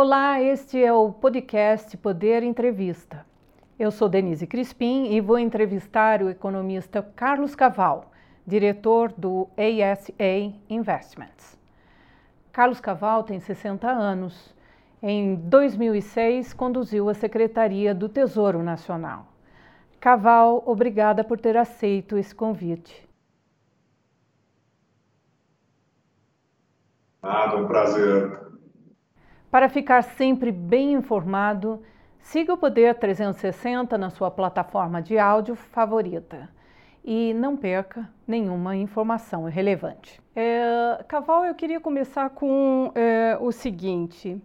Olá, este é o podcast Poder Entrevista. Eu sou Denise Crispim e vou entrevistar o economista Carlos Caval, diretor do ASA Investments. Carlos Caval tem 60 anos. Em 2006, conduziu a Secretaria do Tesouro Nacional. Caval, obrigada por ter aceito esse convite. Nada, um prazer para ficar sempre bem informado, siga o Poder 360 na sua plataforma de áudio favorita e não perca nenhuma informação relevante. É, Caval, eu queria começar com é, o seguinte.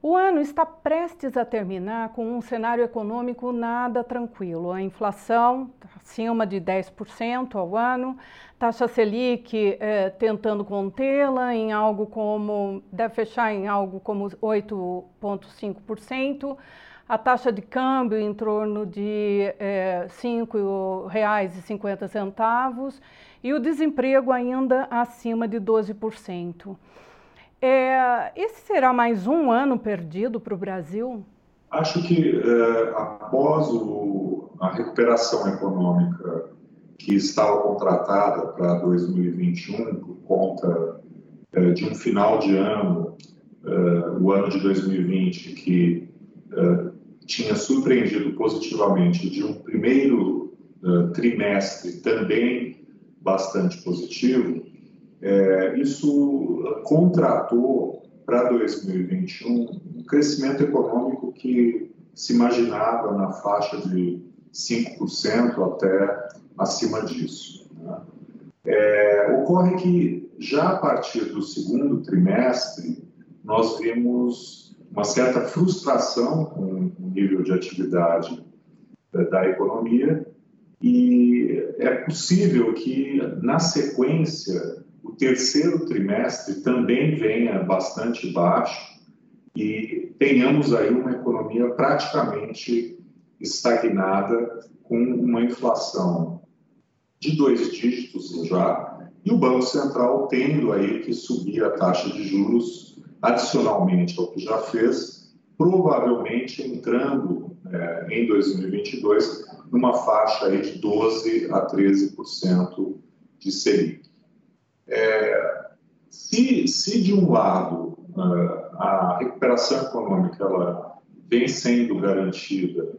O ano está prestes a terminar com um cenário econômico nada tranquilo. A inflação acima de 10% ao ano, taxa Selic eh, tentando contê-la em algo como, deve fechar em algo como 8,5%, a taxa de câmbio em torno de eh, R$ 5,50 e o desemprego ainda acima de 12%. É, esse será mais um ano perdido para o Brasil? Acho que é, após o, a recuperação econômica que estava contratada para 2021 por conta é, de um final de ano, é, o ano de 2020, que é, tinha surpreendido positivamente, de um primeiro é, trimestre também bastante positivo, é, isso contratou para 2021 um crescimento econômico que se imaginava na faixa de 5% até acima disso. Né? É, ocorre que já a partir do segundo trimestre nós vimos uma certa frustração com o nível de atividade da, da economia e é possível que na sequência o terceiro trimestre também venha bastante baixo e tenhamos aí uma economia praticamente estagnada, com uma inflação de dois dígitos já, e o Banco Central tendo aí que subir a taxa de juros adicionalmente ao que já fez, provavelmente entrando é, em 2022 numa faixa aí de 12 a 13% de Selic. É, se, se, de um lado, a recuperação econômica ela vem sendo garantida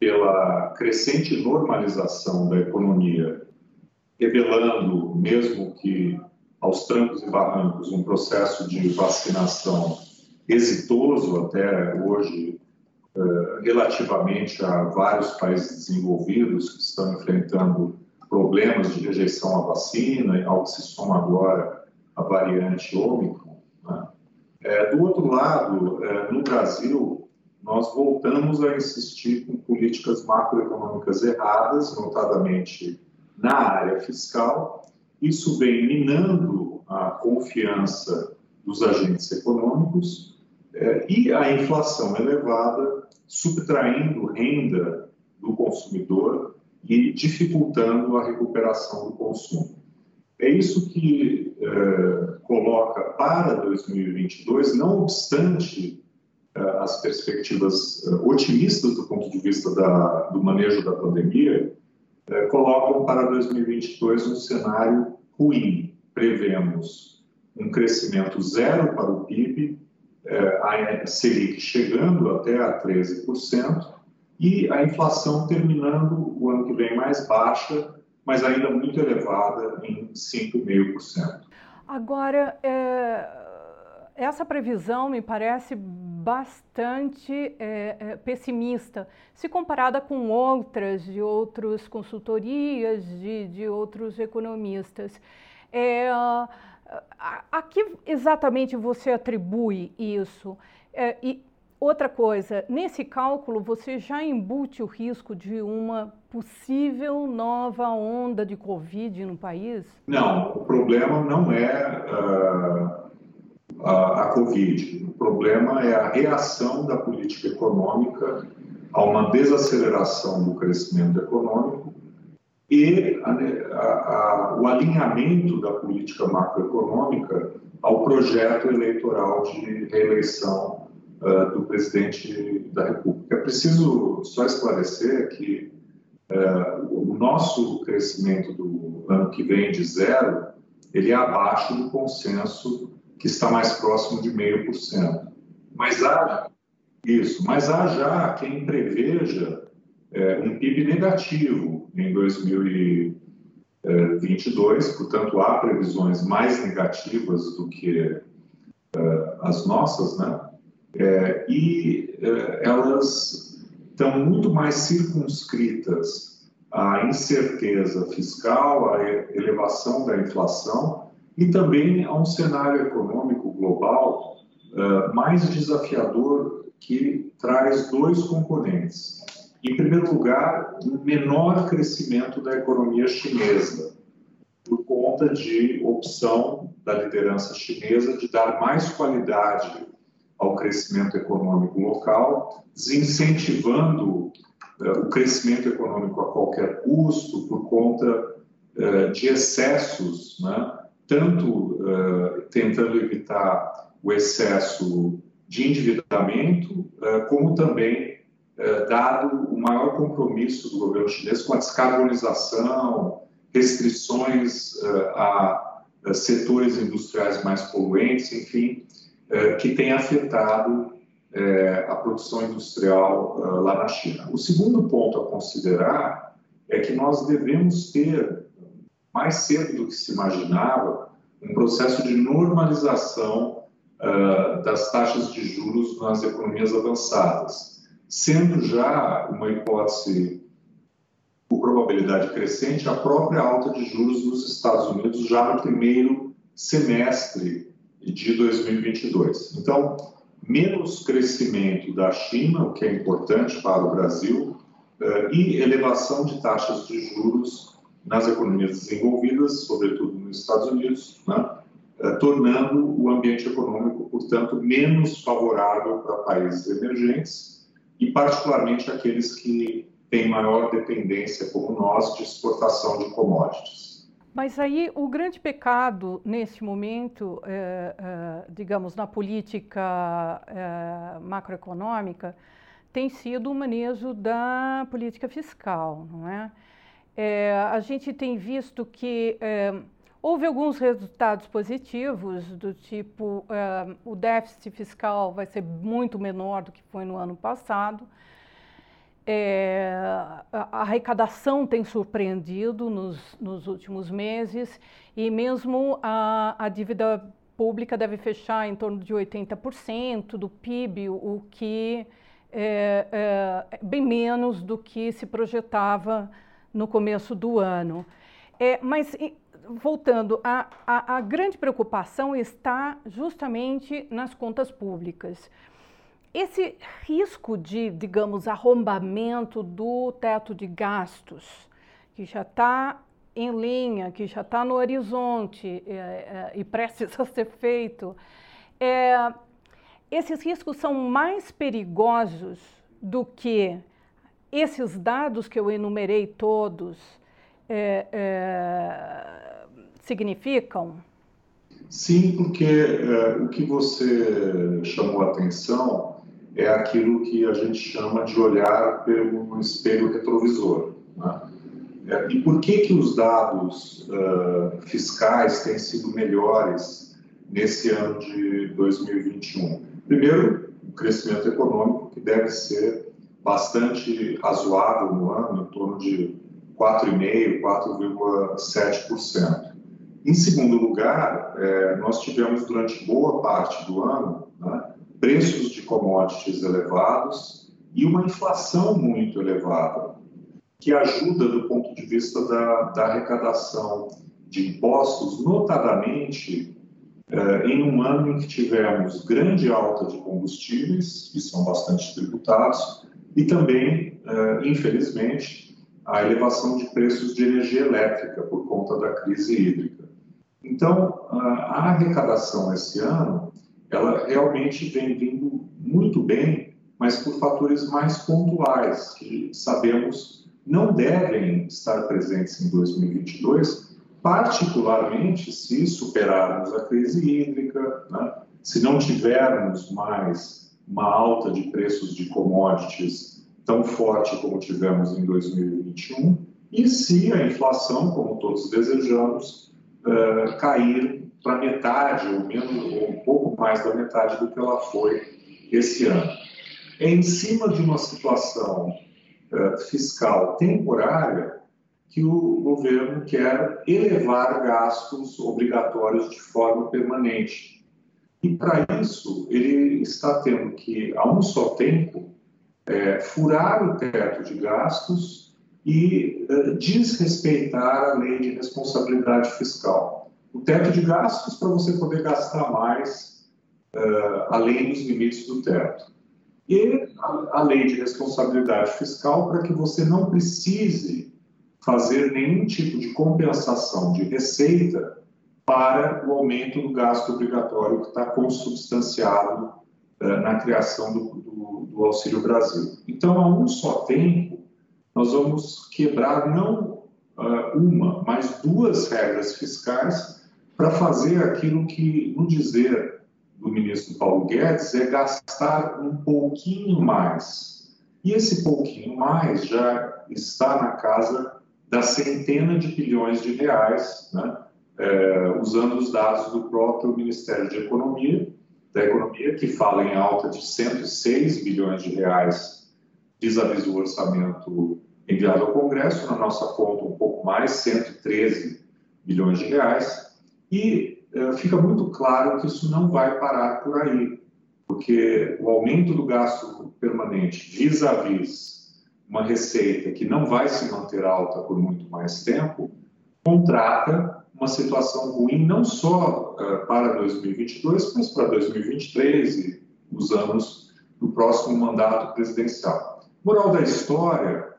pela crescente normalização da economia, revelando, mesmo que aos trancos e barrancos, um processo de vacinação exitoso até hoje, relativamente a vários países desenvolvidos que estão enfrentando problemas de rejeição à vacina, ao que se soma agora a variante Ômicron. Né? É, do outro lado, é, no Brasil, nós voltamos a insistir com políticas macroeconômicas erradas, notadamente na área fiscal. Isso vem minando a confiança dos agentes econômicos é, e a inflação elevada, subtraindo renda do consumidor e dificultando a recuperação do consumo. É isso que é, coloca para 2022, não obstante é, as perspectivas é, otimistas do ponto de vista da, do manejo da pandemia, colocam para 2022 um cenário ruim. Prevemos um crescimento zero para o PIB, a Selic chegando até a 13%, e a inflação terminando o ano que vem mais baixa, mas ainda muito elevada, em 5,5%. Agora, é, essa previsão me parece bastante é, é, pessimista, se comparada com outras de outras consultorias, de, de outros economistas. É, a, a que exatamente você atribui isso? É, e Outra coisa, nesse cálculo você já embute o risco de uma possível nova onda de Covid no país? Não, o problema não é uh, a, a Covid. O problema é a reação da política econômica a uma desaceleração do crescimento econômico e a, a, o alinhamento da política macroeconômica ao projeto eleitoral de reeleição uh, do presidente da República. É preciso só esclarecer que uh, o nosso crescimento do ano que vem de zero, ele é abaixo do consenso que está mais próximo de meio por cento. Mas há isso, mas há já quem preveja é, um PIB negativo em 2022, portanto há previsões mais negativas do que as nossas, né? É, e é, elas estão muito mais circunscritas à incerteza fiscal, à elevação da inflação e também a um cenário econômico global uh, mais desafiador que traz dois componentes. Em primeiro lugar, um menor crescimento da economia chinesa, por conta de opção da liderança chinesa de dar mais qualidade ao crescimento econômico local, desincentivando uh, o crescimento econômico a qualquer custo por conta uh, de excessos, né? tanto uh, tentando evitar o excesso de endividamento, como também dado o maior compromisso do governo chinês com a descarbonização, restrições a setores industriais mais poluentes, enfim, é, que tem afetado é, a produção industrial é, lá na China. O segundo ponto a considerar é que nós devemos ter, mais cedo do que se imaginava, um processo de normalização das taxas de juros nas economias avançadas, sendo já uma hipótese por probabilidade crescente a própria alta de juros nos Estados Unidos já no primeiro semestre de 2022. Então, menos crescimento da China, o que é importante para o Brasil, eh, e elevação de taxas de juros nas economias desenvolvidas, sobretudo nos Estados Unidos, né? Eh, tornando o ambiente econômico, portanto, menos favorável para países emergentes e, particularmente, aqueles que têm maior dependência, como nós, de exportação de commodities. Mas aí o grande pecado nesse momento, é, é, digamos, na política é, macroeconômica, tem sido o manejo da política fiscal, não é? a gente tem visto que houve alguns resultados positivos, do tipo o déficit fiscal vai ser muito menor do que foi no ano passado, é, a arrecadação tem surpreendido nos, nos últimos meses e mesmo a, a, dívida pública deve fechar em torno de 80% do PIB, o que é, é, bem menos do que se projetava no começo do ano. É, mas voltando, a, a, a grande preocupação está justamente nas contas públicas. Esse risco de, digamos, arrombamento do teto de gastos, que já está em linha, que já está no horizonte é, é, e prestes a ser feito, é, esses riscos são mais perigosos do que esses dados que eu enumerei todos é, é significam? Sim, porque é, o que você chamou a atenção é aquilo que a gente chama de olhar pelo espelho retrovisor. Né? É, e por que que os dados uh, fiscais têm sido melhores nesse ano de 2021? Primeiro, o crescimento econômico, que deve ser bastante razoável no ano, em torno de 4,5%, 4,7%. Em segundo lugar, é, nós tivemos durante boa parte do ano né, preços de commodities elevados e uma inflação muito elevada, que ajuda do ponto de vista da, da arrecadação de impostos, notadamente eh, em um ano em que tivemos grande alta de combustíveis, que são bastante tributados, e também, eh, infelizmente, a elevação de preços de energia elétrica por conta da crise hídrica. Então, a arrecadação esse ano ela realmente vem vindo muito bem, mas por fatores mais pontuais, que sabemos não devem estar presentes em 2022, particularmente se superarmos a crise hídrica, né? se não tivermos mais uma alta de preços de commodities tão forte como tivemos em 2021, e se a inflação, como todos desejamos, uh, cair para metade ou menos ou um pouco mais da metade do que ela foi esse ano. É em cima de uma situação uh, fiscal temporária que o governo quer elevar gastos obrigatórios de forma permanente. E para isso, ele está tendo que, a um só tempo, é, furar o teto de gastos e é, desrespeitar a lei de responsabilidade fiscal. O teto de gastos para você poder gastar mais é, além dos limites do teto. E a, a lei de responsabilidade fiscal para que você não precise fazer nenhum tipo de compensação de receita para o aumento do gasto obrigatório que está consubstanciado uh, na criação do, do, do, Auxílio Brasil. Então, a um só tempo, nós vamos quebrar não uh, uma, mas duas regras fiscais para fazer aquilo que, no dizer do ministro Paulo Guedes, é gastar um pouquinho mais. E esse pouquinho mais já está na casa da centena de bilhões de reais, né, é, usando os dados do próprio Ministério de Economia, da Economia, que fala em alta de 106 bilhões de reais vis-à-vis o orçamento enviado ao Congresso, na nossa conta um pouco mais, 113 bilhões de reais, e é, fica muito claro que isso não vai parar por aí, porque o aumento do gasto permanente vis-à-vis uma receita que não vai se manter alta por muito mais tempo, contrata uma situação ruim não só uh, para 2022, mas para 2023 e os anos do próximo mandato presidencial. Moral da história,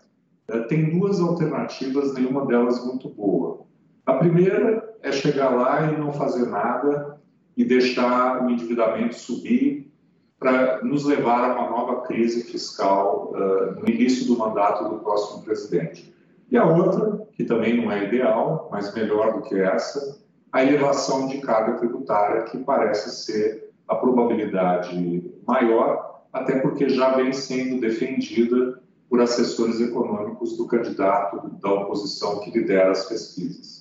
uh, tem duas alternativas, nenhuma delas muito boa. A primeira é chegar lá e não fazer nada e deixar o endividamento subir para nos levar a uma nova crise fiscal uh, no início do mandato do próximo presidente. E a outra, que também não é ideal, mas melhor do que essa, a elevação de carga tributária, que parece ser a probabilidade maior, até porque já vem sendo defendida por assessores econômicos do candidato da oposição que lidera as pesquisas.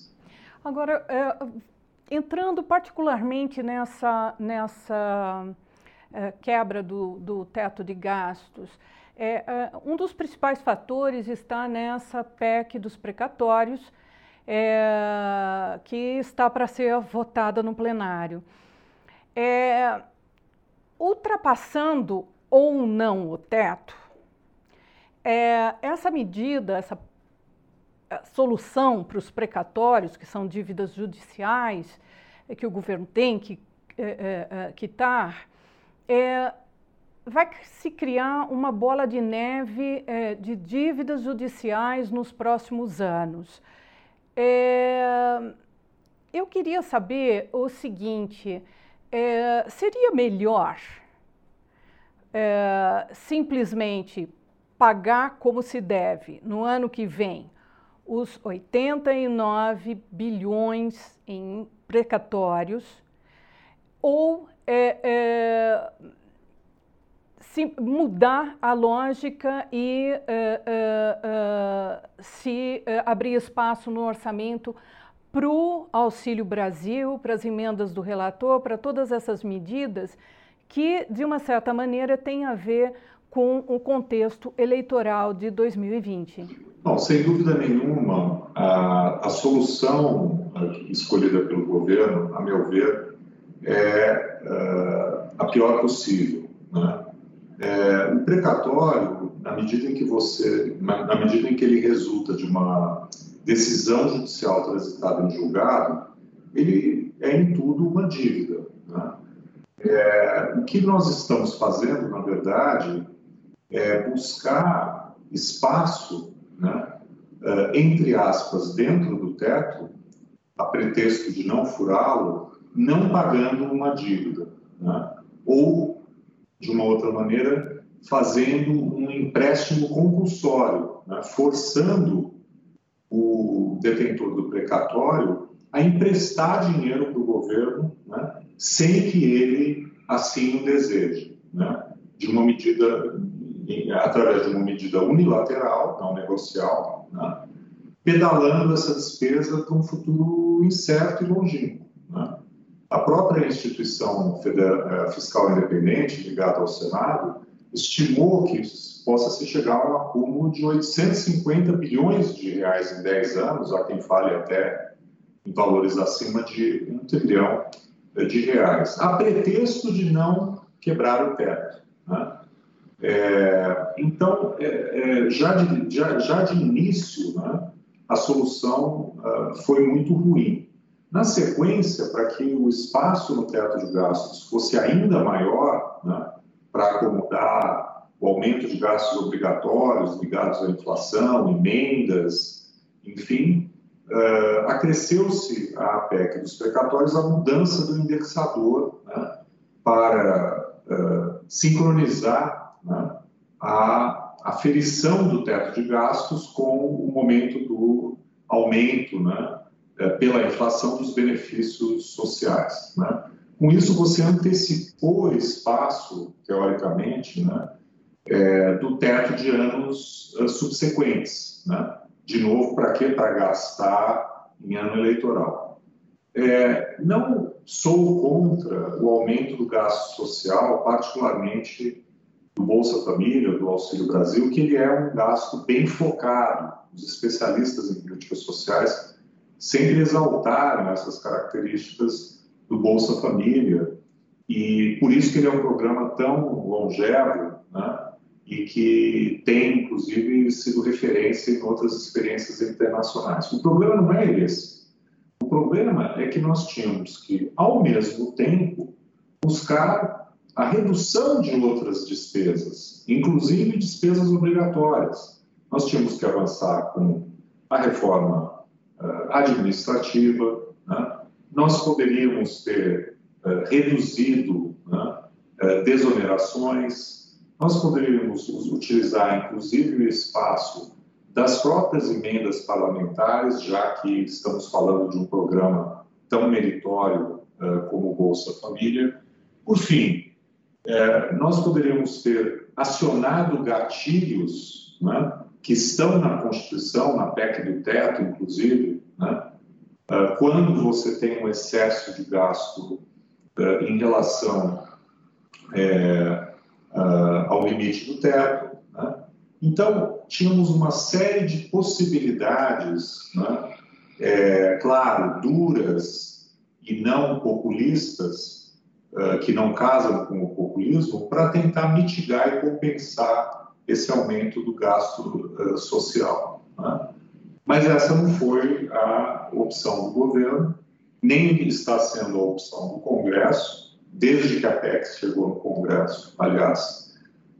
Agora, é, entrando particularmente nessa, nessa é, quebra do, do, teto de gastos. É, é, um dos principais fatores está nessa PEC dos precatórios, é, que está para ser votada no plenário. É, ultrapassando ou não o teto, é, essa medida, essa solução para os precatórios, que são dívidas judiciais, que o governo tem que quitar, é, vai se criar uma bola de neve é, de dívidas judiciais nos próximos anos. É, eu queria saber o seguinte: é, seria melhor é, simplesmente pagar como se deve no ano que vem os 89 bilhões em precatórios ou é, é, se mudar a lógica e é, é, é, se abrir espaço no orçamento para o Auxílio Brasil, para as emendas do relator, para todas essas medidas que, de uma certa maneira, têm a ver com o contexto eleitoral de 2020? Bom, sem dúvida nenhuma, a, a solução escolhida pelo governo, a meu ver, é uh, a pior possível. Né? É, o precatório, na medida em que você, na, na, medida em que ele resulta de uma decisão judicial transitada em julgado, ele é em tudo uma dívida. Né? É, o que nós estamos fazendo, na verdade, é buscar espaço, né, uh, entre aspas, dentro do teto, a pretexto de não furá-lo, não pagando uma dívida, né? ou, de uma outra maneira, fazendo um empréstimo compulsório, né? forçando o detentor do precatório a emprestar dinheiro para o governo, né? sem que ele assim o deseje. Né? de uma medida, através de uma medida unilateral, não negocial, né? pedalando essa despesa para um futuro incerto e longínquo. Né? A própria instituição federal, fiscal independente, ligada ao Senado, estimou que possa se chegar a um acúmulo de 850 bilhões de reais em 10 anos, há quem fale até em valores acima de um trilhão de reais, a pretexto de não quebrar o teto. Né? É, então, é, é, já, de, já, já, de início, né, a solução uh, foi muito ruim. Na sequência, para que o espaço no teto de gastos fosse ainda maior, né, para acomodar o aumento de gastos obrigatórios ligados à inflação, emendas, enfim, uh, acresceu-se à PEC dos precatórios a mudança do indexador né, para uh, sincronizar né, a aferição do teto de gastos com o momento do aumento né, eh, pela inflação dos benefícios sociais. Né. Com isso, você antecipou espaço, teoricamente, né, é, do teto de anos uh, subsequentes. Né? De novo, para quê? Para gastar em ano eleitoral. É, não sou contra o aumento do gasto social, particularmente do Bolsa Família, do Auxílio Brasil, que ele é um gasto bem focado. Os especialistas em políticas sociais sempre exaltaram essas características do Bolsa Família e por isso que ele é um programa tão longevo, né? e que tem, inclusive, sido referência em outras experiências internacionais. O problema não é esse. O problema é que nós tínhamos que, ao mesmo tempo, buscar a redução de outras despesas, inclusive despesas obrigatórias. Nós tínhamos que avançar com a reforma uh, administrativa, né? nós poderíamos ter uh, reduzido né, uh, desonerações, nós poderíamos utilizar, inclusive, o espaço das próprias emendas parlamentares, já que estamos falando de um programa tão meritório como o Bolsa Família. Por fim, uh, nós poderíamos ter acionado gatilhos né, que estão na Constituição, na PEC do teto, inclusive, né, uh, quando você tem um excesso de gasto em relação uh, ao limite do teto. Né? Então, tínhamos uma série de possibilidades, né? é, claro, duras e não populistas, uh, que não casam com o populismo, para tentar mitigar e compensar esse aumento do gasto uh, social. Né? Mas essa não foi a opção do governo, nem está sendo a opção do Congresso, desde que a PEC chegou no Congresso, aliás,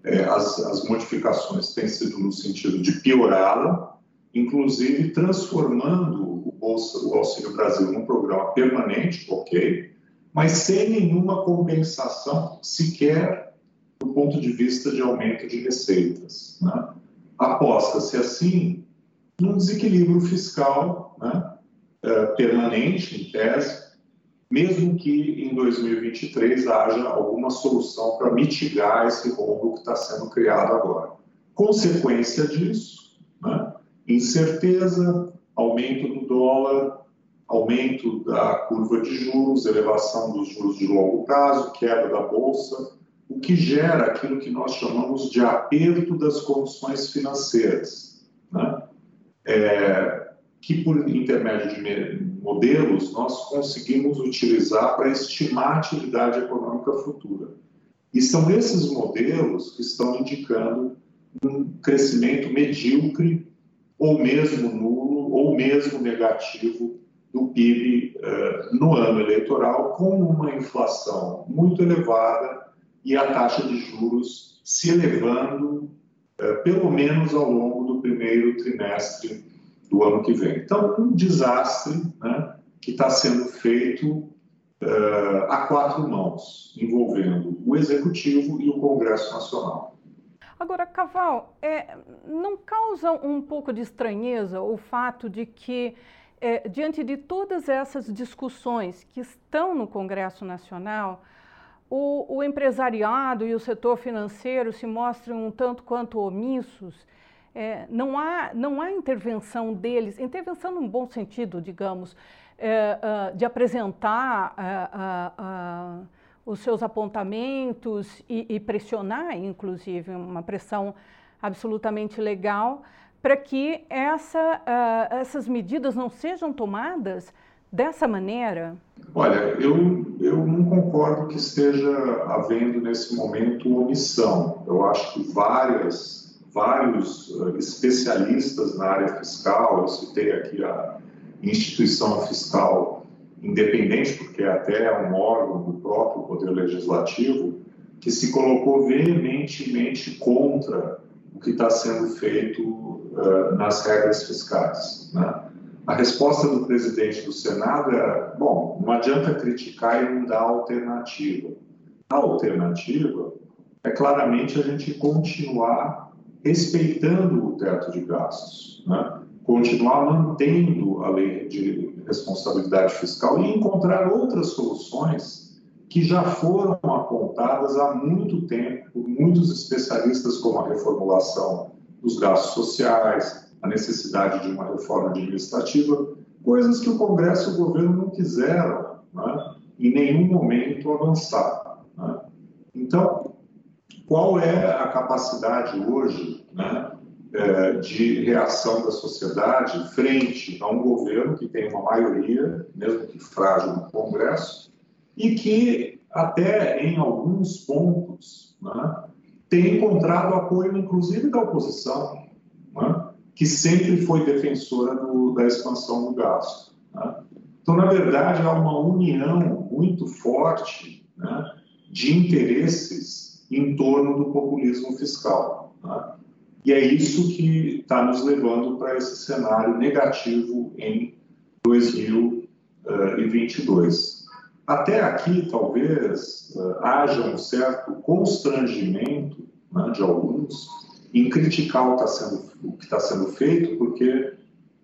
é, as, as, modificações têm sido no sentido de piorá-la, inclusive transformando o, Bolsa, o Auxílio Brasil num programa permanente, ok, mas sem nenhuma compensação sequer do ponto de vista de aumento de receitas. Né? Aposta-se assim num desequilíbrio fiscal né? é, permanente, em tese, mesmo que em 2023 haja alguma solução para mitigar esse rombo que está sendo criado agora. Consequência disso, né? incerteza, aumento do dólar, aumento da curva de juros, elevação dos juros de longo prazo, queda da bolsa, o que gera aquilo que nós chamamos de aperto das condições financeiras, né? é, que por intermédio de modelos nós conseguimos utilizar para estimar a atividade econômica futura. E são esses modelos que estão indicando um crescimento medíocre, ou mesmo nulo, ou mesmo negativo do PIB uh, no ano eleitoral, com uma inflação muito elevada e a taxa de juros se elevando, uh, pelo menos ao longo do primeiro trimestre do ano que vem. Então, um desastre né, que está sendo feito uh, a quatro mãos, envolvendo o Executivo e o Congresso Nacional. Agora, Caval, é, não causa um pouco de estranheza o fato de que, é, diante de todas essas discussões que estão no Congresso Nacional, o, o, empresariado e o setor financeiro se mostram um tanto quanto omissos, é, não, há, não há intervenção deles, intervenção num bom sentido, digamos, é, uh, de apresentar uh, uh, os seus apontamentos e, e, pressionar, inclusive, uma pressão absolutamente legal, para que essa, essas medidas não sejam tomadas dessa maneira? Olha, eu, eu não concordo que esteja havendo nesse momento omissão. Eu acho que várias, vários especialistas na área fiscal, eu citei aqui a instituição fiscal independente, porque até é um órgão do próprio Poder Legislativo, que se colocou veementemente contra o que está sendo feito uh, nas regras fiscais. Né? A resposta do presidente do Senado era: bom, não adianta criticar e não dar alternativa. A alternativa é claramente a gente continuar respeitando o teto de gastos. Né? continuar mantendo a lei de responsabilidade fiscal e encontrar outras soluções que já foram apontadas há muito tempo por muitos especialistas, como a reformulação dos gastos sociais, a necessidade de uma reforma administrativa, coisas que o Congresso e o governo não quiseram, né, em nenhum momento avançar. Né. Então, qual é a capacidade hoje né, é, de reação da sociedade frente a um governo que tem uma maioria, mesmo que frágil, no Congresso, e que até em alguns pontos né, tem encontrado apoio, inclusive da oposição, né, que sempre foi defensora do, da expansão do gasto. Né. Então, na verdade, há uma união muito forte né, de interesses em torno do populismo fiscal. Né. E é isso que está nos levando para esse cenário negativo em 2022. Até aqui, talvez, uh, haja um certo constrangimento né, de alguns em criticar o, tá sendo, que está sendo feito, porque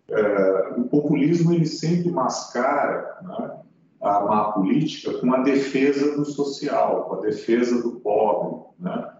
uh, o populismo ele sempre mascara né, a má política com a defesa do social, com a defesa do pobre. Né?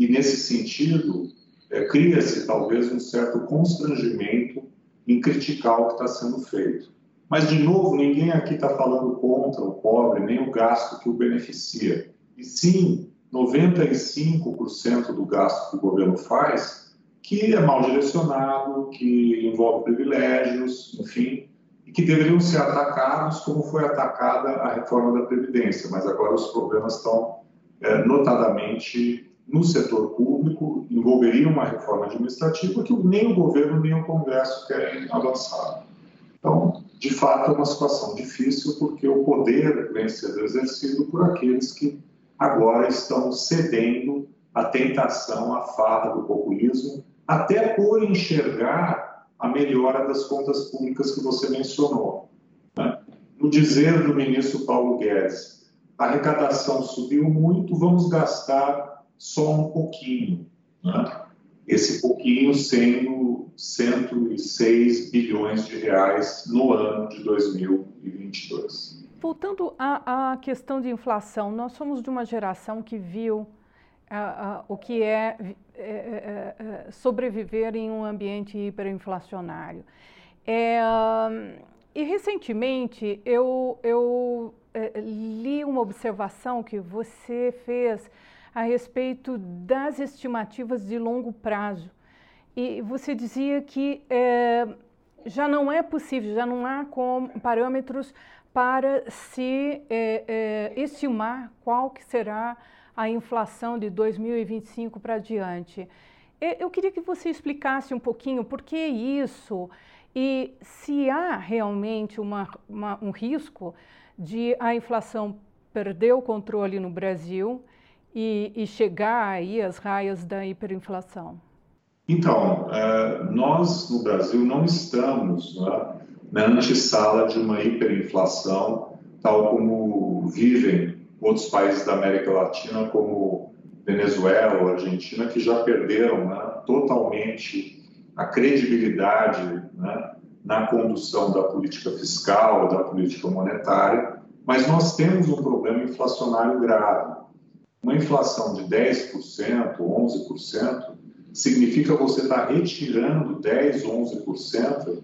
E, nesse sentido, é, cria-se talvez um certo constrangimento em criticar o que está sendo feito. Mas, de novo, ninguém aqui está falando contra o pobre, nem o gasto que o beneficia. E sim, 95% do gasto que o governo faz, que é mal direcionado, que envolve privilégios, enfim, e que deveriam ser atacados como foi atacada a reforma da Previdência. Mas agora os problemas estão é, notadamente no setor público envolveria uma reforma administrativa que nem o governo nem o Congresso querem avançar. Então, de fato, é uma situação difícil porque o poder vem sendo exercido por aqueles que agora estão cedendo à tentação, à farra do populismo, até por enxergar a melhora das contas públicas que você mencionou. Né? No dizer do ministro Paulo Guedes, a arrecadação subiu muito, vamos gastar só um pouquinho. Né? Esse pouquinho sendo 106 bilhões de reais no ano de 2022. Voltando à, à questão de inflação, nós somos de uma geração que viu o que é, é, é, sobreviver em um ambiente hiperinflacionário. É, e recentemente eu, eu é, li uma observação que você fez a respeito das estimativas de longo prazo. E você dizia que é, já não é possível, já não há com, parâmetros para se é, é, estimar qual que será a inflação de 2025 para diante. Eu queria que você explicasse um pouquinho por que isso e se há realmente uma, uma, um risco de a inflação perder o controle no Brasil e, e chegar aí às raias da hiperinflação? Então, é, nós no Brasil não estamos né, na antessala de uma hiperinflação, tal como vivem outros países da América Latina, como Venezuela ou Argentina, que já perderam né, totalmente a credibilidade né, na condução da política fiscal, da política monetária, mas nós temos um problema inflacionário grave. Uma inflação de 10%, 11%, significa você estar tá retirando 10%, 11%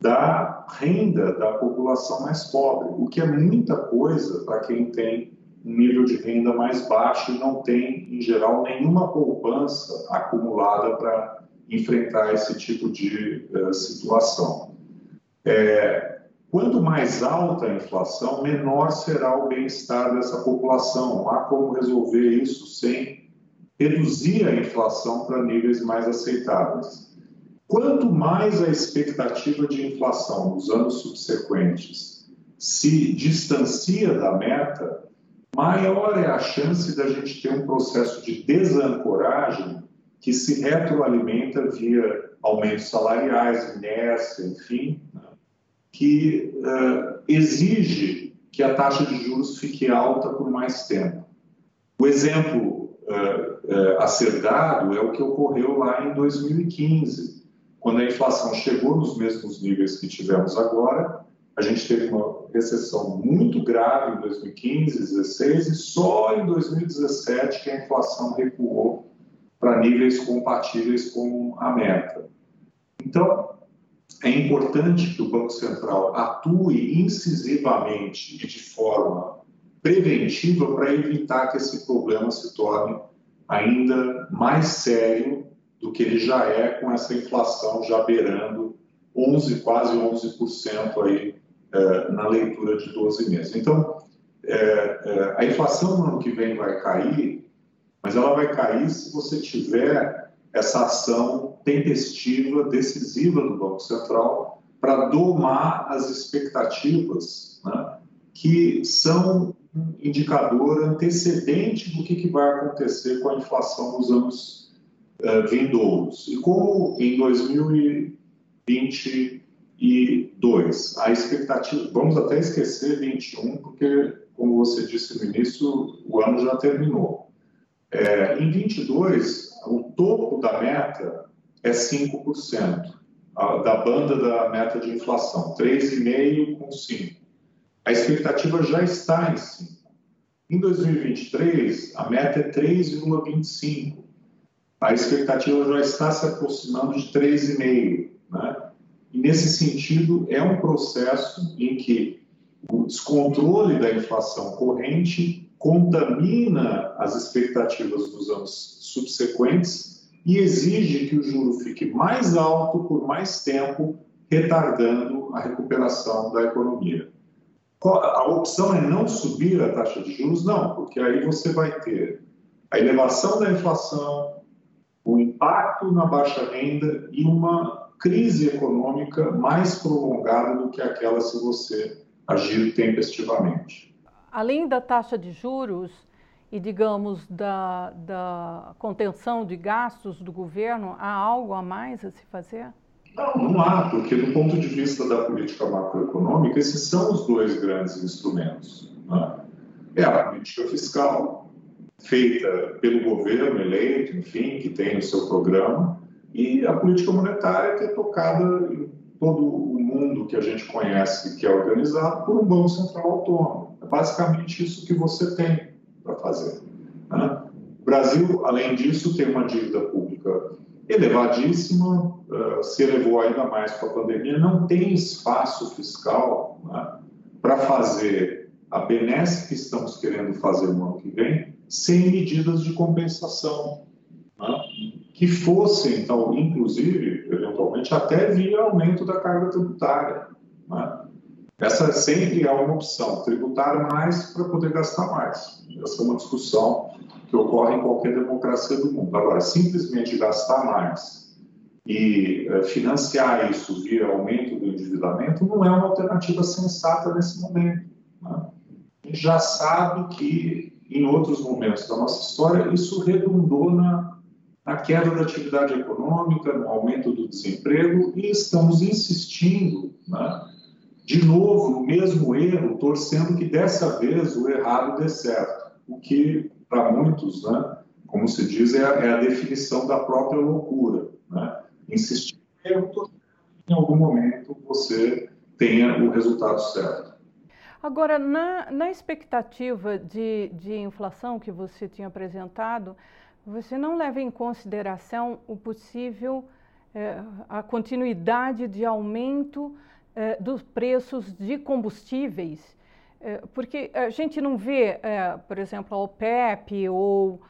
da renda da população mais pobre, o que é muita coisa para quem tem um nível de renda mais baixo e não tem, em geral, nenhuma poupança acumulada para enfrentar esse tipo de uh, situação. É, quanto mais alta a inflação, menor será o bem-estar dessa população. Não há como resolver isso sem reduzir a inflação para níveis mais aceitáveis. Quanto mais a expectativa de inflação nos anos subsequentes se distancia da meta, maior é a chance da gente ter um processo de desancoragem que se retroalimenta via aumentos salariais, inércia, enfim, né, que uh, exige que a taxa de juros fique alta por mais tempo. O exemplo uh, uh, a ser dado é o que ocorreu lá em 2015 quando a inflação chegou nos mesmos níveis que tivemos agora, a gente teve uma recessão muito grave em 2015, 2016 e só em 2017 que a inflação recuou para níveis compatíveis com a meta. Então, é importante que o Banco Central atue incisivamente e de forma preventiva para evitar que esse problema se torne ainda mais sério do que ele já é com essa inflação já beirando 11, quase 11% aí é, na leitura de 12 meses. Então, é, é, a inflação no ano que vem vai cair, mas ela vai cair se você tiver essa ação tempestiva, decisiva do Banco Central para domar as expectativas, né, que são um indicador antecedente do que, que vai acontecer com a inflação nos anos uh, vindouros. E como em 2022 a expectativa, vamos até esquecer 21, porque, como você disse no início, o ano já terminou. É, em 22, o topo da meta é 5%, a, da banda da meta de inflação, 3,5% com 5%. A expectativa já está em 5%. Em 2023, a meta é 3,25% a expectativa já está se aproximando de 3,5. Né? E, nesse sentido, é um processo em que o descontrole da inflação corrente contamina as expectativas dos anos subsequentes e exige que o juro fique mais alto por mais tempo, retardando a recuperação da economia. A opção é não subir a taxa de juros? Não, porque aí você vai ter a elevação da inflação, o impacto na baixa renda e uma crise econômica mais prolongada do que aquela se você agir tempestivamente. Além da taxa de juros e, digamos, da, da contenção de gastos do governo, há algo a mais a se fazer? Não, não há, porque do ponto de vista da política macroeconômica, esses são os dois grandes instrumentos. Né? É a política fiscal, feita pelo governo eleito, enfim, que tem o seu programa, e a política monetária que é tocada em todo o mundo que a gente conhece, que é organizado por um Banco Central autônomo. Basicamente isso que você tem para fazer. Né? O Brasil, além disso, tem uma dívida pública elevadíssima, uh, se elevou ainda mais com a pandemia, não tem espaço fiscal né, para fazer a benesse que estamos querendo fazer no ano que vem, sem medidas de compensação, né? que fossem, então, inclusive, eventualmente, até via aumento da carga tributária. Né? Essa sempre é uma opção, tributar mais para poder gastar mais. Essa é uma discussão que ocorre em qualquer democracia do mundo. Agora, simplesmente gastar mais e eh, financiar isso via aumento do endividamento não é uma alternativa sensata nesse momento. Né? A gente já sabe que em outros momentos da nossa história, isso redundou na, na queda da atividade econômica, no aumento do desemprego, e estamos insistindo, né, de novo, no mesmo erro, torcendo que dessa vez o errado dê certo, o que, para muitos, né, como se diz, é a, é a definição da própria loucura. Né? Insistir em erro, em algum momento você tenha o resultado certo. Agora, na, na expectativa de, de inflação que você tinha apresentado, você não leva em consideração o possível, eh, a continuidade de aumento eh, dos preços de combustíveis? Eh, porque a gente não vê, por exemplo, a OPEP ou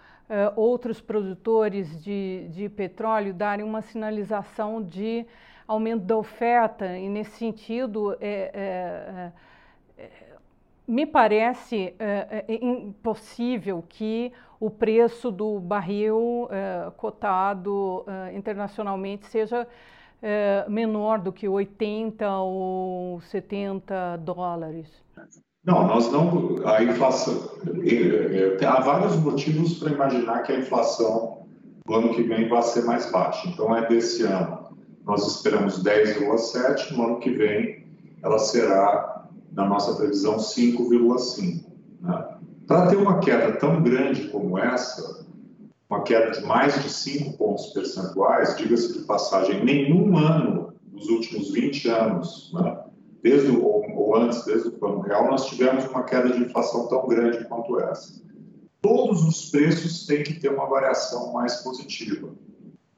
outros produtores de, de petróleo darem uma sinalização de aumento da oferta, e nesse sentido, é, é, me parece é, é, impossível que o preço do barril é, cotado é, internacionalmente seja é, menor do que 80 ou 70 dólares. Não, nós não. A inflação. há vários motivos para imaginar que a inflação do ano que vem vai ser mais baixa. Então, é desse ano. Nós esperamos 10,7, no ano que vem ela será na nossa previsão, 5,5. Né? Para ter uma queda tão grande como essa, uma queda de mais de 5 pontos percentuais, diga-se de passagem, nenhum ano dos últimos 20 anos, né? desde ou, antes, desde o plano real, nós tivemos uma queda de inflação tão grande quanto essa. Todos os preços têm que ter uma variação mais positiva,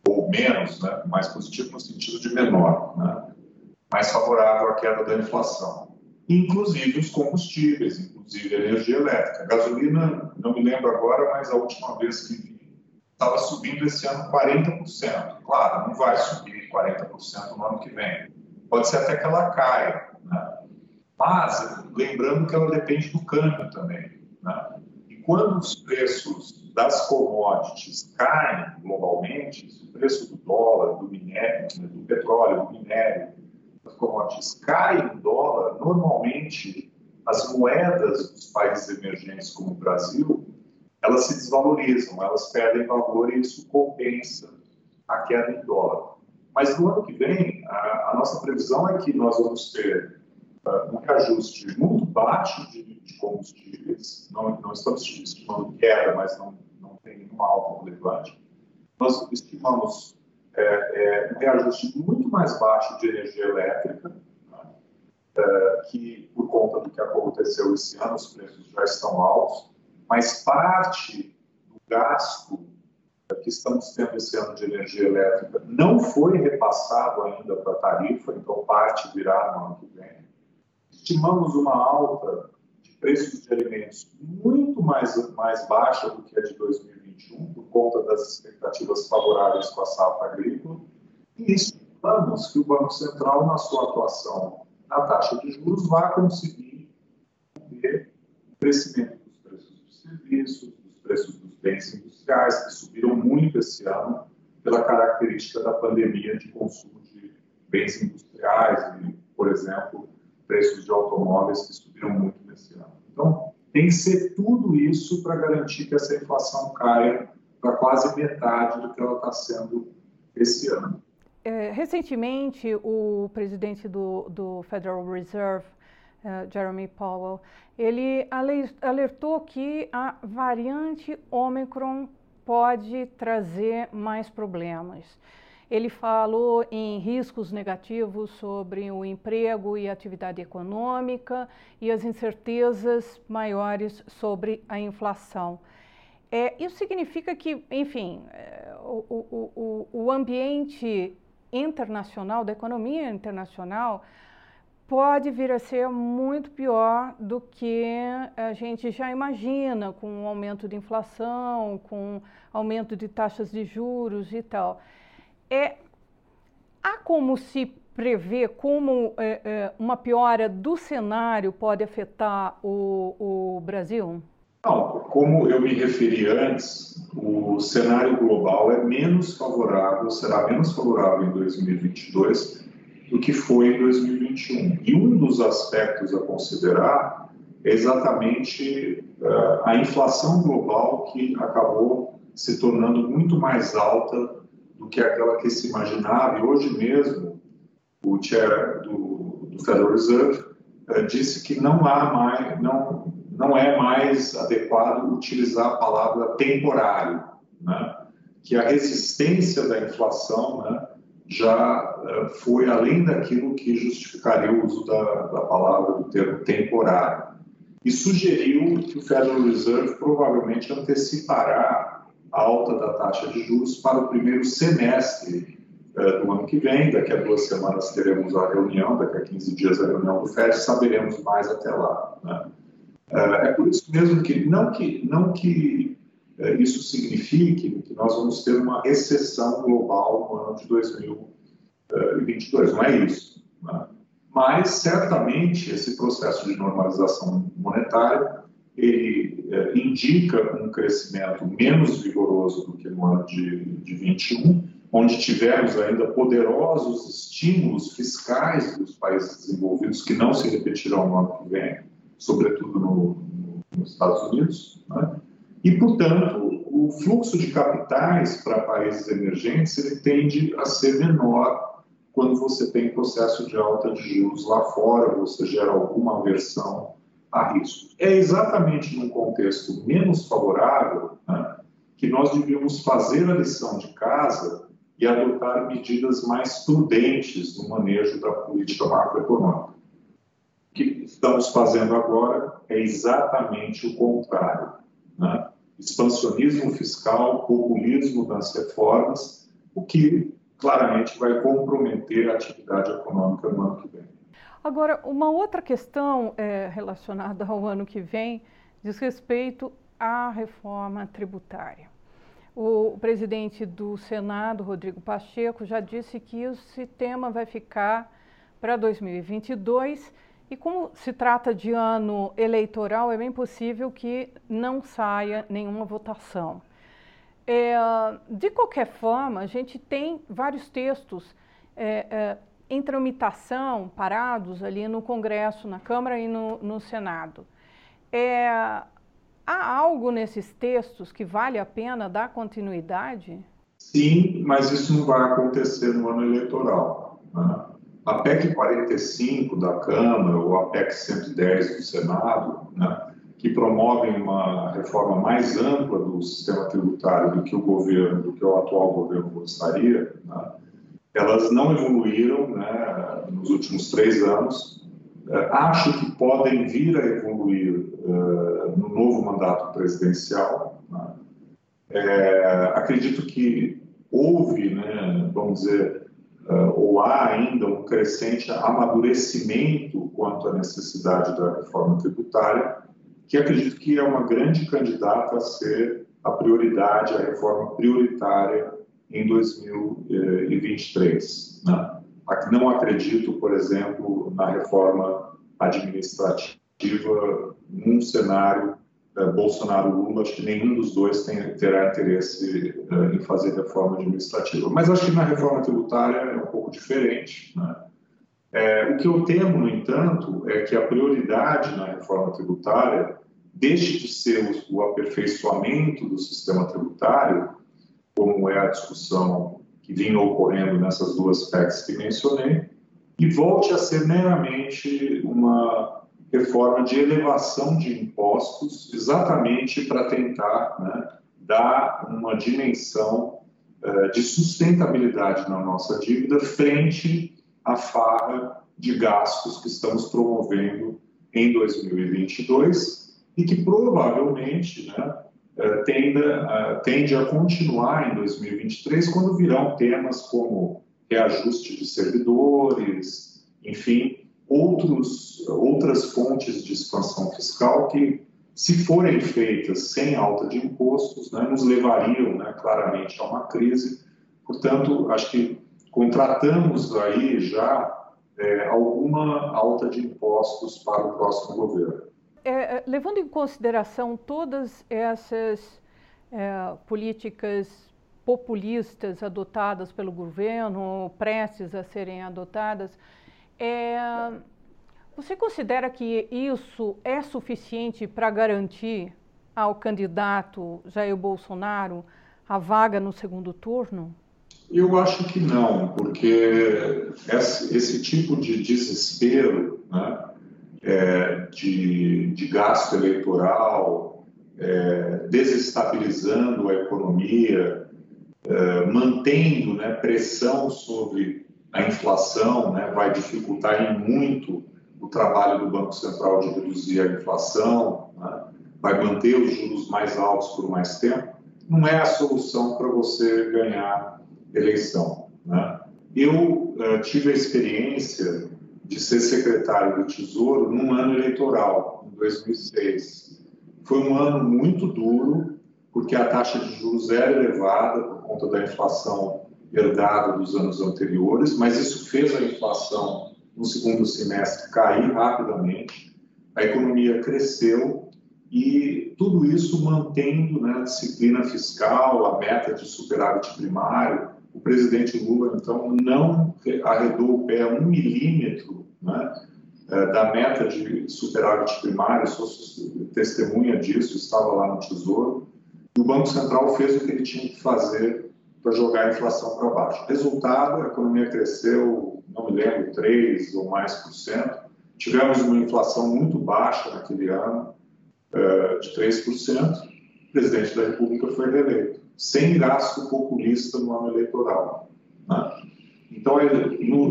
ou menos, né? mais positiva no sentido de menor, né? mais favorável à queda da inflação inclusive os combustíveis, inclusive a energia elétrica. A gasolina, não me lembro agora, mas a última vez que estava subindo esse ano 40%. Claro, não vai subir 40% no ano que vem. Pode ser até que ela caia. Né? Mas, lembrando que ela depende do câmbio também. Né? E quando os preços das commodities caem globalmente, o preço do dólar, do minério, do petróleo, do minério, commodities cai em dólar, normalmente as moedas dos países emergentes como o Brasil, elas se desvalorizam, elas perdem valor e isso compensa a queda em dólar. Mas no ano que vem, a, a nossa previsão é que nós vamos ter uh, um reajuste muito baixo de, de combustíveis, não, não, estamos estimando queda, mas não, não tem nenhuma alta relevante. Nós estimamos é, é, um reajuste muito mais baixo de energia elétrica, né? é, que por conta do que aconteceu esse ano, os preços já estão altos, mas parte do gasto que estamos tendo esse ano de energia elétrica não foi repassado ainda para a tarifa, então parte virá no ano que vem. Estimamos uma alta de preços de alimentos muito mais, mais baixa do que a de 2020 2021, por conta das expectativas favoráveis com a safra agrícola, e estimamos que o Banco Central, na sua atuação na taxa de juros, vai conseguir ter o crescimento serviços, dos preços dos bens industriais, que subiram muito esse ano pela característica da pandemia de consumo de bens industriais e, por exemplo, preços de automóveis que subiram muito nesse ano. Então, tem que ser tudo isso para garantir que essa inflação caia para quase metade do que ela está sendo esse ano. É, recentemente, o presidente do, do Federal Reserve, uh, Jeremy Powell, ele alertou que a variante Omicron pode trazer mais problemas. Ele falou em riscos negativos sobre o emprego e atividade econômica e as incertezas maiores sobre a inflação. É, isso significa que, enfim, é, o, o, o, o ambiente internacional, da economia internacional, pode vir a ser muito pior do que a gente já imagina, com o aumento de inflação, com aumento de taxas de juros e tal. É, há como se prever como é, é, uma piora do cenário pode afetar o, o Brasil? Não, como eu me referi antes, o cenário global é menos favorável, será menos favorável em 2022 do que foi em 2021. E um dos aspectos a considerar é exatamente uh, a inflação global que acabou se tornando muito mais alta do que aquela que se imaginava. E hoje mesmo, o chair do, do Federal Reserve eh, disse que não há mais, não, não é mais adequado utilizar a palavra temporário, né? que a resistência da inflação né, já uh, foi além daquilo que justificaria o uso da, da palavra, do termo temporário, e sugeriu que o Federal Reserve provavelmente antecipará a alta da taxa de juros para o primeiro semestre uh, do ano que vem. Daqui a duas semanas teremos a reunião, daqui a 15 dias a reunião do FED, saberemos mais até lá. Né? Uh, é por isso mesmo que não que, não que isso signifique que nós vamos ter uma recessão global no ano de 2022. Não é isso. Né? Mas, certamente, esse processo de normalização monetária ele é, indica um crescimento menos vigoroso do que no ano de, de 21, onde tivemos ainda poderosos estímulos fiscais dos países desenvolvidos que não se repetirão no ano que vem, sobretudo no, no, nos Estados Unidos. Né? E, portanto, o fluxo de capitais para países emergentes ele tende a ser menor quando você tem processo de alta de juros lá fora, você gera alguma aversão a risco. É exatamente num contexto menos favorável né, que nós devíamos fazer a lição de casa e adotar medidas mais prudentes no manejo da política macroeconômica. O que estamos fazendo agora é exatamente o contrário. Né? Expansionismo fiscal, populismo nas reformas, o que claramente vai comprometer a atividade econômica no ano que vem. Agora, uma outra questão é, relacionada ao ano que vem diz respeito à reforma tributária. O presidente do Senado, Rodrigo Pacheco, já disse que esse tema vai ficar para 2022 e como se trata de ano eleitoral, é bem possível que não saia nenhuma votação. É, de qualquer forma, a gente tem vários textos é, é, em tramitação, parados ali no Congresso, na Câmara e no, no Senado. É, há algo nesses textos que vale a pena dar continuidade? Sim, mas isso não vai acontecer no ano eleitoral. Né? A PEC 45 da Câmara ou a PEC 110 do Senado, né, que promovem uma reforma mais ampla do sistema tributário do que o governo, do que o atual governo gostaria, né, elas não evoluíram né, nos últimos três anos. É, acho que podem vir a evoluir uh, no novo mandato presidencial. Né. É, acredito que houve, né, vamos dizer, ou há ainda um crescente amadurecimento quanto à necessidade da reforma tributária, que acredito que é uma grande candidata a ser a prioridade, a reforma prioritária em 2023. Né? Não acredito, por exemplo, na reforma administrativa num cenário Bolsonaro-Lula, acho que nenhum dos dois tem, terá interesse uh, em fazer reforma administrativa. Mas acho que na reforma tributária é um pouco diferente. Né? É, o que eu temo, no entanto, é que a prioridade na reforma tributária deixe de ser o, o aperfeiçoamento do sistema tributário, como é a discussão que vinha ocorrendo nessas duas PECs que mencionei, e volte a ser meramente uma reforma de elevação de impostos, exatamente para tentar né, dar uma dimensão uh, de sustentabilidade na nossa dívida frente à farra de gastos que estamos promovendo em 2022 e que provavelmente né, uh, tende a continuar em 2023, quando virão temas como reajuste de servidores, enfim, outros, outras fontes de expansão fiscal que, se forem feitas sem alta de impostos, né, nos levariam né, claramente a uma crise. Portanto, acho que contratamos aí já é, alguma alta de impostos para o próximo governo. É, é levando em consideração todas essas é, políticas populistas adotadas pelo governo, prestes a serem adotadas, é, você considera que isso é suficiente para garantir ao candidato Jair Bolsonaro a vaga no segundo turno? Eu acho que não, porque esse, tipo de desespero, né, é, de, de, gasto eleitoral, é, desestabilizando a economia, uh, mantendo né, pressão sobre a inflação, né, vai dificultar muito o trabalho do Banco Central de reduzir a inflação, né, vai manter os juros mais altos por mais tempo, não é a solução para você ganhar eleição. Né? Eu uh, tive a experiência de ser secretário do Tesouro num ano eleitoral, em 2006. Foi um ano muito duro, porque a taxa de juros era elevada por conta da inflação herdada dos anos anteriores, mas isso fez a inflação no segundo semestre cair rapidamente, a economia cresceu e tudo isso mantendo né, a disciplina fiscal, a meta de superávit primário, o presidente Lula, então, não arredou o pé um milímetro né, é, da meta de superávit primário, sou testemunha disso, estava lá no Tesouro, e o Banco Central fez o que ele tinha que fazer para jogar a inflação para baixo. Resultado, a economia cresceu, não me lembro, 3 ou mais por cento. Tivemos uma inflação muito baixa naquele ano, é, de 3%. O presidente da República foi reeleito sem gasto populista no ano eleitoral. Né? Então,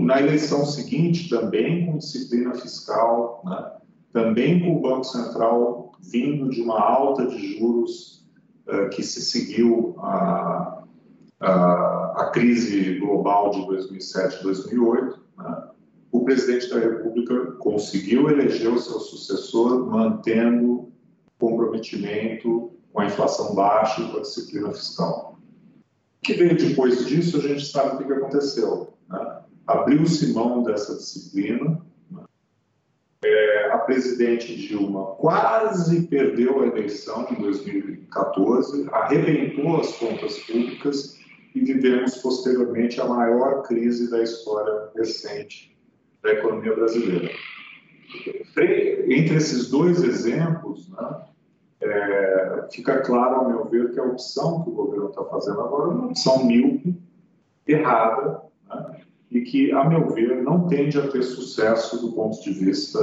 na eleição seguinte, também com disciplina fiscal, né? também com o Banco Central vindo de uma alta de juros uh, que se seguiu a, a, a, crise global de 2007 2008, né? o presidente da República conseguiu eleger o seu sucessor mantendo comprometimento com a inflação baixa e com a disciplina fiscal. O que veio depois disso, a gente sabe o que aconteceu. Né? Abriu-se mão dessa disciplina, né? é, a presidente Dilma quase perdeu a eleição em 2014, arrebentou as contas públicas e vivemos posteriormente a maior crise da história recente da economia brasileira. Entre esses dois exemplos, né, é, fica claro, ao meu ver, que a opção que o governo está fazendo agora é uma opção míope, errada, né? e que, a meu ver, não tende a ter sucesso do ponto de vista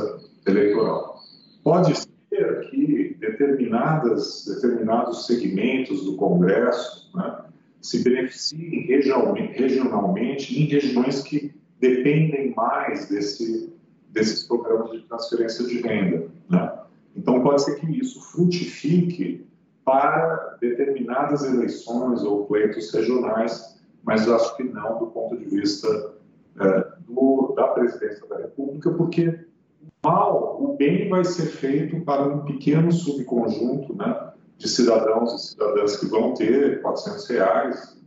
eleitoral. Pode ser que determinadas, determinados segmentos do Congresso né, se beneficiem regionalmente em regiões que dependem mais desse, desses programas de transferência de renda. Né? Então, pode ser que isso frutifique para determinadas eleições ou pleitos regionais, mas acho que não do ponto de vista é, do, da presidência da República, porque o mal, o bem vai ser feito para um pequeno subconjunto né, de cidadãos e cidadãs que vão ter 400 reais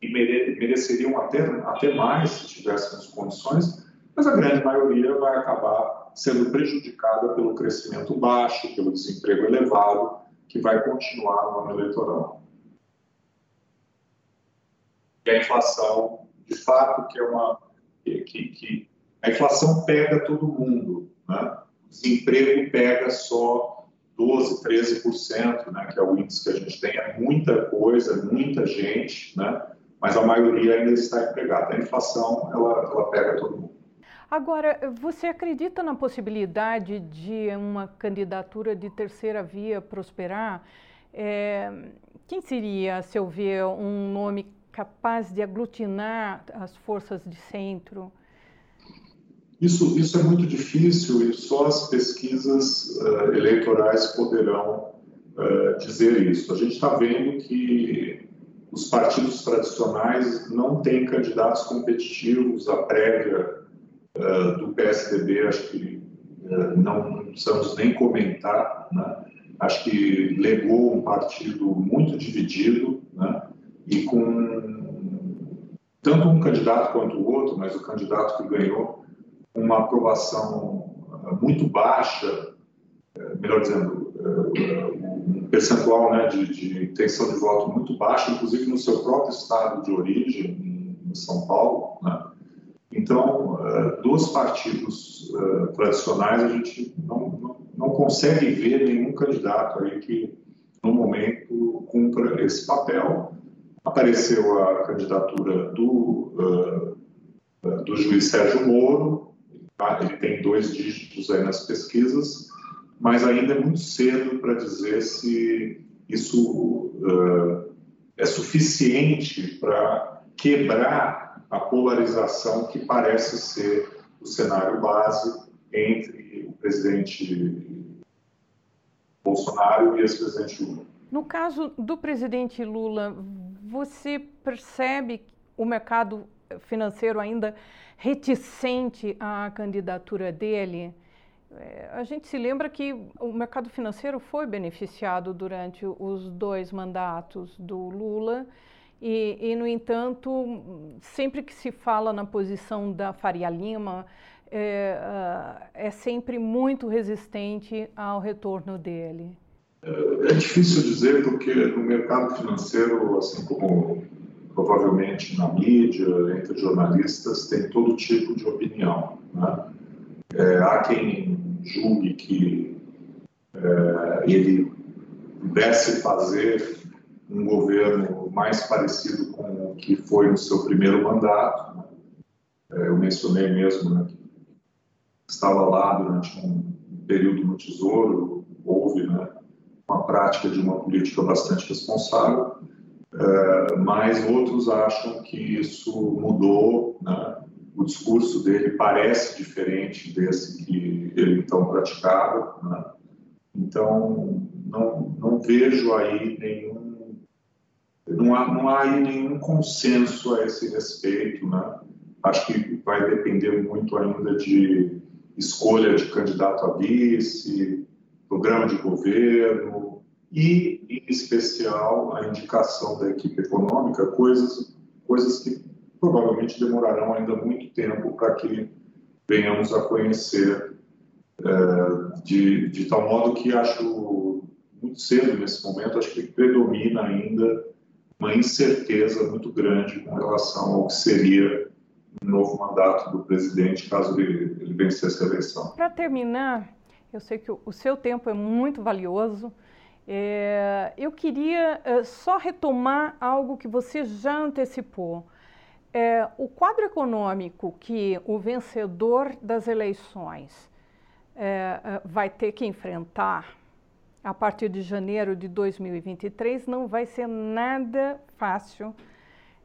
e mereceriam até, até mais se tivéssemos condições, mas a grande maioria vai acabar sendo prejudicada pelo crescimento baixo, pelo desemprego elevado, que vai continuar no ano eleitoral. E a inflação, de fato, que é uma. que, que a inflação pega todo mundo. Né? O desemprego pega só 12%, 13%, né? que é o índice que a gente tem. É muita coisa, muita gente, né? mas a maioria ainda está empregada. A inflação, ela, ela pega todo mundo. Agora, você acredita na possibilidade de uma candidatura de terceira via prosperar? É, quem seria, a seu ver, um nome capaz de aglutinar as forças de centro? Isso, isso é muito difícil e só as pesquisas uh, eleitorais poderão uh, dizer isso. A gente está vendo que os partidos tradicionais não têm candidatos competitivos à prévia uh, do PSDB, acho que uh, não precisamos nem comentar, né? acho que legou um partido muito dividido né? e com tanto um candidato quanto o outro, mas o candidato que ganhou uma aprovação uh, muito baixa, melhor dizendo, um percentual né, de, de intenção de voto muito baixo, inclusive no seu próprio estado de origem, em São Paulo, né? Então, eh, dos partidos eh, tradicionais, a gente não, não, consegue ver nenhum candidato aí que, no momento, cumpra esse papel. Apareceu a candidatura do, eh, do juiz Sérgio Moro, tá? ele tem dois dígitos aí nas pesquisas, mas ainda é muito cedo para dizer se isso é suficiente para quebrar a polarização que parece ser o cenário base entre o presidente Bolsonaro e o ex-presidente Lula. No caso do presidente Lula, você percebe o mercado financeiro ainda reticente à candidatura dele? É, a gente se lembra que o mercado financeiro foi beneficiado durante os dois mandatos do Lula. E, e, no entanto, sempre que se fala na posição da Faria Lima, é, é sempre muito resistente ao retorno dele. É difícil dizer porque no mercado financeiro, assim como provavelmente na mídia, entre jornalistas, tem todo tipo de opinião. Né? É, há quem julgue que é, ele pudesse fazer um governo mais parecido com o que foi no seu primeiro mandato. Né? É, eu mencionei mesmo né, que estava lá durante um período no Tesouro, houve né, uma prática de uma política bastante responsável, é, mas outros acham que isso mudou, né? o discurso dele parece diferente desse que ele então praticava. Né? Então, não, não vejo aí nenhum. Não há, não há aí nenhum consenso a esse respeito. Né? Acho que vai depender muito ainda de escolha de candidato a vice, programa de governo e, em especial, a indicação da equipe econômica, coisas, coisas que provavelmente demorarão ainda muito tempo para que venhamos a conhecer, é, de, de tal modo que acho muito cedo nesse momento, acho que predomina ainda uma incerteza muito grande com relação ao que seria um novo mandato do presidente caso ele, ele vencesse a eleição. Para terminar, eu sei que o seu tempo é muito valioso. É, eu queria é, só retomar algo que você já antecipou. É, o quadro econômico que o vencedor das eleições é, é vai ter que enfrentar a partir de janeiro de 2023 não vai ser nada fácil.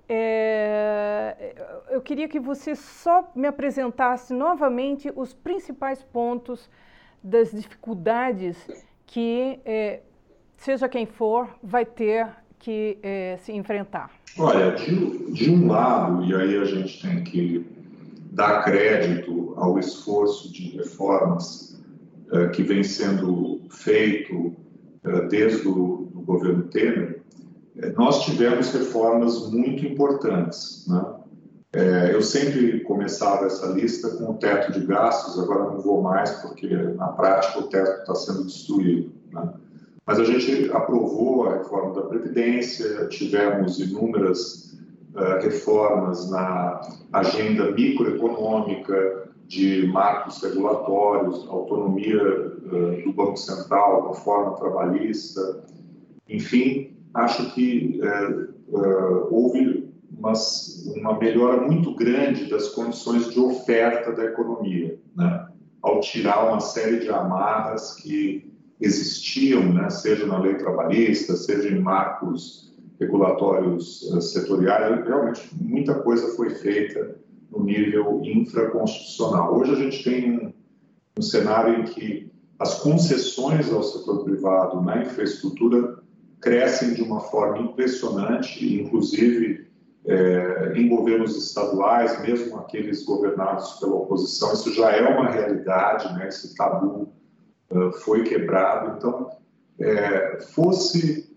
É, eu queria que você só me apresentasse novamente os principais pontos das dificuldades que, seja quem for, vai ter que é, se enfrentar? Olha, de, de um lado, e aí a gente tem que dar crédito ao esforço de reformas é, que vem sendo feito é, desde o governo Temer, nós tivemos reformas muito importantes, né? Eu sempre começava essa lista com o teto de gastos, agora não vou mais porque na prática o teto está sendo destruído. Né? Mas a gente aprovou a reforma da Previdência, tivemos inúmeras uh, reformas na agenda microeconômica, de marcos regulatórios, autonomia uh, do Banco Central, reforma trabalhista, enfim, acho que uh, houve mas uma melhora muito grande das condições de oferta da economia, né? ao tirar uma série de amarras que existiam, né? seja na lei trabalhista, seja em marcos regulatórios uh, setoriais, realmente muita coisa foi feita no nível infraconstitucional. Hoje a gente tem um, um cenário em que as concessões ao setor privado na infraestrutura crescem de uma forma impressionante, inclusive é, em governos estaduais, mesmo aqueles governados pela oposição, isso já é uma realidade, né? esse tabu uh, foi quebrado. Então, é, fosse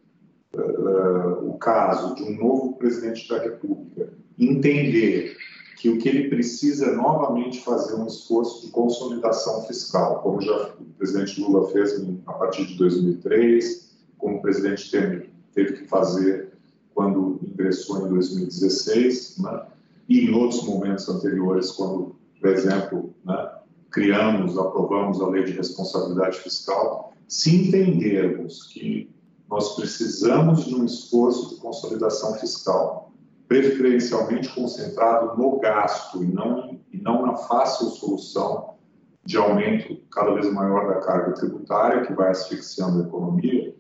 uh, o caso de um novo presidente da República entender que o que ele precisa é novamente fazer um esforço de consolidação fiscal, como já o presidente Lula fez a partir de 2003, como o presidente Temer teve que fazer quando ingressou em 2016, né? e em outros momentos anteriores, quando, por exemplo, né, criamos, aprovamos a lei de responsabilidade fiscal, se entendermos que nós precisamos de um esforço de consolidação fiscal, preferencialmente concentrado no gasto e não, e não na fácil solução de aumento cada vez maior da carga tributária, que vai asfixiando a economia,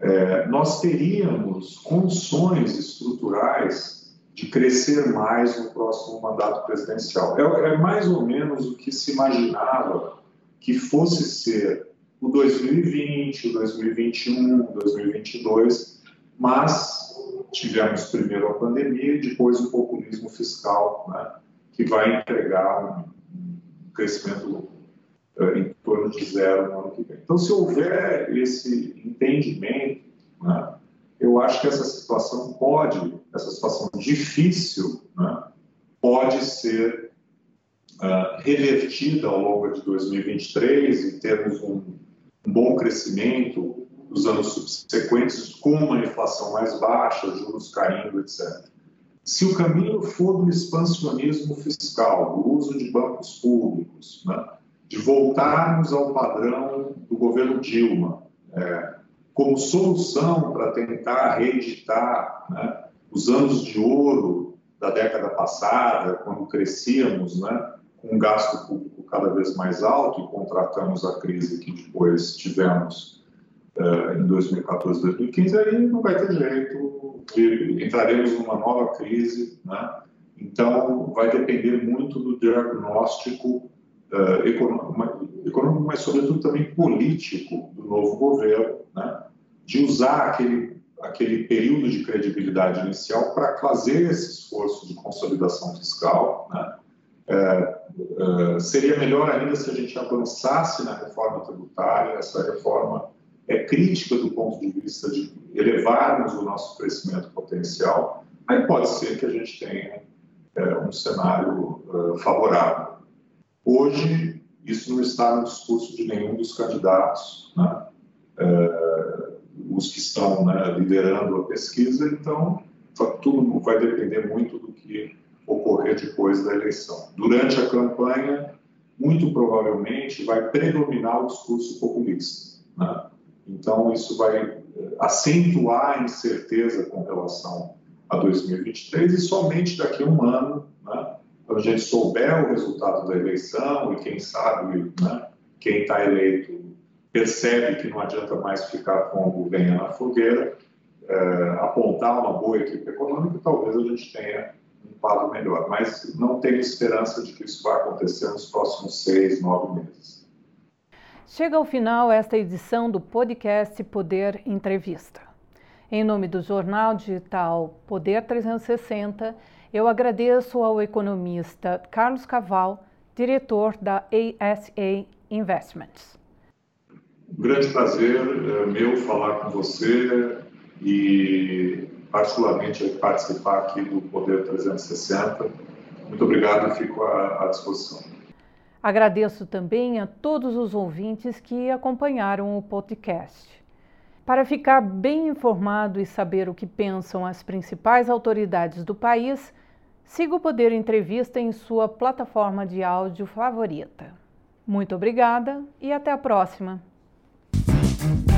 é, nós teríamos condições estruturais de crescer mais no próximo mandato presidencial. É, é mais ou menos o que se imaginava que fosse ser o 2020, o 2021, o 2022, mas tivemos primeiro a pandemia e depois o populismo fiscal, né, que vai entregar um crescimento uh, em torno de zero no ano que vem. Então, se houver esse entendimento, né, eu acho que essa situação pode, essa situação difícil, né, pode ser uh, revertida ao longo de 2023 e termos um, um bom crescimento nos anos subsequentes com uma inflação mais baixa, juros caindo, etc. Se o caminho for do expansionismo fiscal, do uso de bancos públicos, né, de voltarmos ao padrão do governo Dilma, é, como solução para tentar reeditar né, os anos de ouro da década passada, quando crescíamos né, com um gasto público cada vez mais alto e contratamos a crise que depois tivemos uh, em 2014, 2015, aí não vai ter jeito, entraremos numa nova crise, né? Então, vai depender muito do diagnóstico uh, econômico, mas sobretudo também político do novo governo, né? De usar aquele, aquele período de credibilidade inicial para fazer esse esforço de consolidação fiscal, né? É, é, seria melhor ainda se a gente avançasse na reforma tributária. Essa reforma é crítica do ponto de vista de elevarmos o nosso crescimento potencial. Aí pode ser que a gente tenha é, um cenário é, favorável. Hoje, isso não está no discurso de nenhum dos candidatos, né? É, que estão né, liderando a pesquisa, então tudo vai depender muito do que ocorrer depois da eleição. Durante a campanha, muito provavelmente vai predominar o discurso populista. Né? Então, isso vai eh, acentuar a incerteza com relação a 2023 e somente daqui a um ano, né, quando a gente souber o resultado da eleição e quem sabe né, quem está eleito percebe que não adianta mais ficar como lenha na fogueira, é, apontar uma boa equipe econômica, talvez a gente tenha um quadro melhor. Mas não tenho esperança de que isso vai acontecer nos próximos seis, nove meses. Chega ao final esta edição do podcast Poder Entrevista. Em nome do jornal digital Poder 360, eu agradeço ao economista Carlos Caval, diretor da ASA Investments. Um grande prazer é meu falar com você e particularmente participar aqui do Poder 360. Muito obrigado e fico à, à disposição. Agradeço também a todos os ouvintes que acompanharam o podcast. Para ficar bem informado e saber o que pensam as principais autoridades do país, siga o Poder Entrevista em sua plataforma de áudio favorita. Muito obrigada e até a próxima! Mm-hmm.